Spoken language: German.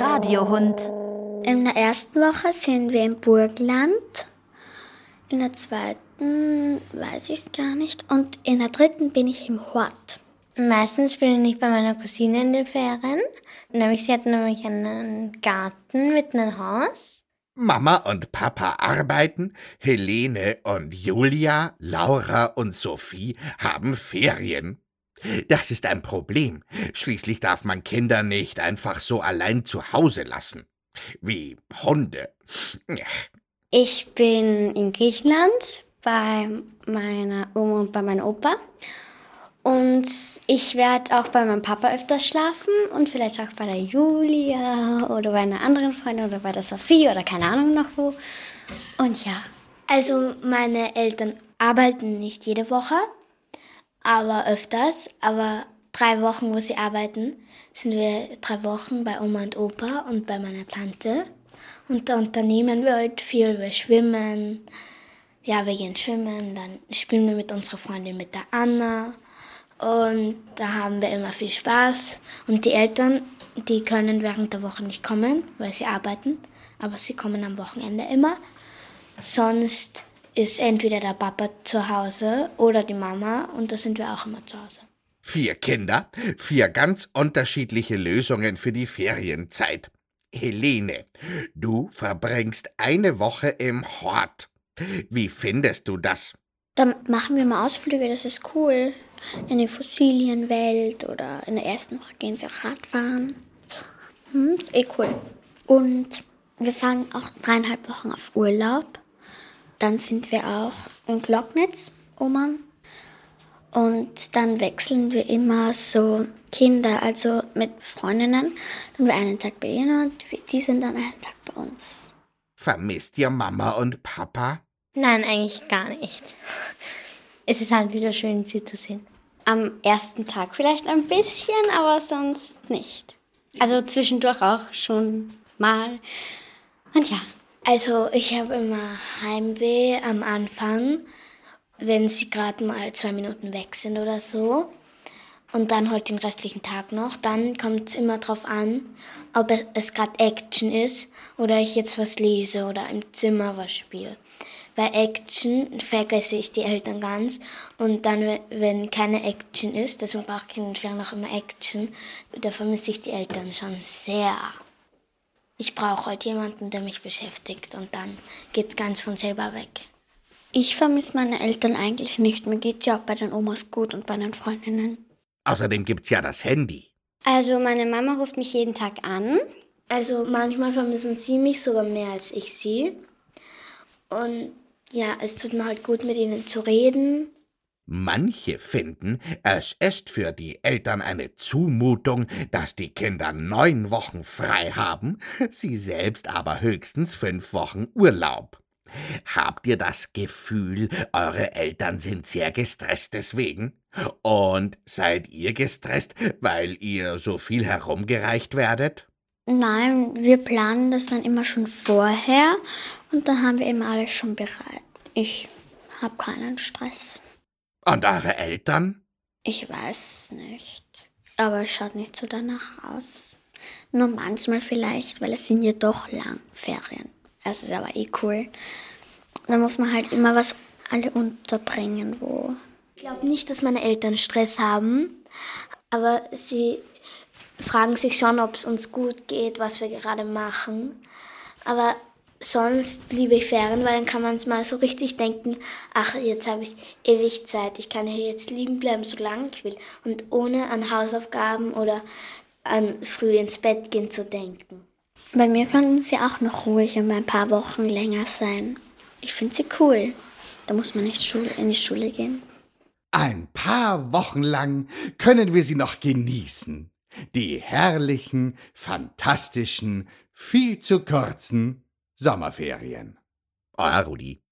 Radiohund. In der ersten Woche sind wir im Burgland. In der zweiten weiß ich es gar nicht. Und in der dritten bin ich im Hort. Meistens bin ich bei meiner Cousine in den Ferien. Nämlich, sie hat nämlich einen Garten mit einem Haus. Mama und Papa arbeiten, Helene und Julia, Laura und Sophie haben Ferien. Das ist ein Problem. Schließlich darf man Kinder nicht einfach so allein zu Hause lassen. Wie Hunde. Ich bin in Griechenland bei meiner Oma und bei meinem Opa. Und ich werde auch bei meinem Papa öfters schlafen und vielleicht auch bei der Julia oder bei einer anderen Freundin oder bei der Sophie oder keine Ahnung noch wo. Und ja. Also meine Eltern arbeiten nicht jede Woche, aber öfters. Aber drei Wochen, wo sie arbeiten, sind wir drei Wochen bei Oma und Opa und bei meiner Tante. Und da unternehmen wir halt viel. Wir schwimmen. Ja, wir gehen schwimmen. Dann spielen wir mit unserer Freundin, mit der Anna. Und da haben wir immer viel Spaß. Und die Eltern, die können während der Woche nicht kommen, weil sie arbeiten. Aber sie kommen am Wochenende immer. Sonst ist entweder der Papa zu Hause oder die Mama und da sind wir auch immer zu Hause. Vier Kinder, vier ganz unterschiedliche Lösungen für die Ferienzeit. Helene, du verbringst eine Woche im Hort. Wie findest du das? Dann machen wir mal Ausflüge, das ist cool. In die Fossilienwelt oder in der ersten Woche gehen sie auch Radfahren. Hm, ist eh cool. Und wir fahren auch dreieinhalb Wochen auf Urlaub. Dann sind wir auch in Glocknitz, Oma. Und dann wechseln wir immer so Kinder, also mit Freundinnen. Dann wir einen Tag bei ihnen und die sind dann einen Tag bei uns. Vermisst ihr Mama und Papa? Nein, eigentlich gar nicht. Es ist halt wieder schön, sie zu sehen. Am ersten Tag vielleicht ein bisschen, aber sonst nicht. Also zwischendurch auch schon mal. Und ja. Also ich habe immer Heimweh am Anfang, wenn sie gerade mal zwei Minuten weg sind oder so. Und dann halt den restlichen Tag noch. Dann kommt es immer darauf an, ob es gerade Action ist oder ich jetzt was lese oder im Zimmer was spiele. Bei Action vergesse ich die Eltern ganz. Und dann, wenn keine Action ist, deswegen brauche ich in den Ferien auch immer Action, da vermisse ich die Eltern schon sehr ich brauche halt jemanden, der mich beschäftigt und dann geht es ganz von selber weg. Ich vermisse meine Eltern eigentlich nicht. Mir geht ja auch bei den Omas gut und bei den Freundinnen. Außerdem gibt's ja das Handy. Also meine Mama ruft mich jeden Tag an. Also manchmal vermissen sie mich sogar mehr als ich sie. Und ja, es tut mir halt gut, mit ihnen zu reden. Manche finden, es ist für die Eltern eine Zumutung, dass die Kinder neun Wochen frei haben, sie selbst aber höchstens fünf Wochen Urlaub. Habt ihr das Gefühl, eure Eltern sind sehr gestresst deswegen? Und seid ihr gestresst, weil ihr so viel herumgereicht werdet? Nein, wir planen das dann immer schon vorher und dann haben wir immer alles schon bereit. Ich habe keinen Stress. Und eure Eltern? Ich weiß nicht. Aber es schaut nicht so danach aus. Nur manchmal vielleicht, weil es sind ja doch lang Ferien. Das ist aber eh cool. Da muss man halt immer was alle unterbringen, wo. Ich glaube nicht, dass meine Eltern Stress haben, aber sie fragen sich schon, ob es uns gut geht, was wir gerade machen. Aber sonst liebe ich Ferien, weil dann kann man es mal so richtig denken, ach, jetzt habe ich ewig Zeit, ich kann hier jetzt liegen bleiben, so lange ich will. Und ohne an Hausaufgaben oder an früh ins Bett gehen zu denken. Bei mir könnten sie auch noch ruhig und ein paar Wochen länger sein. Ich finde sie cool. Da muss man nicht in die Schule gehen. Ein paar Wochen lang können wir sie noch genießen. Die herrlichen, fantastischen, viel zu kurzen Sommerferien. Euer Rudi.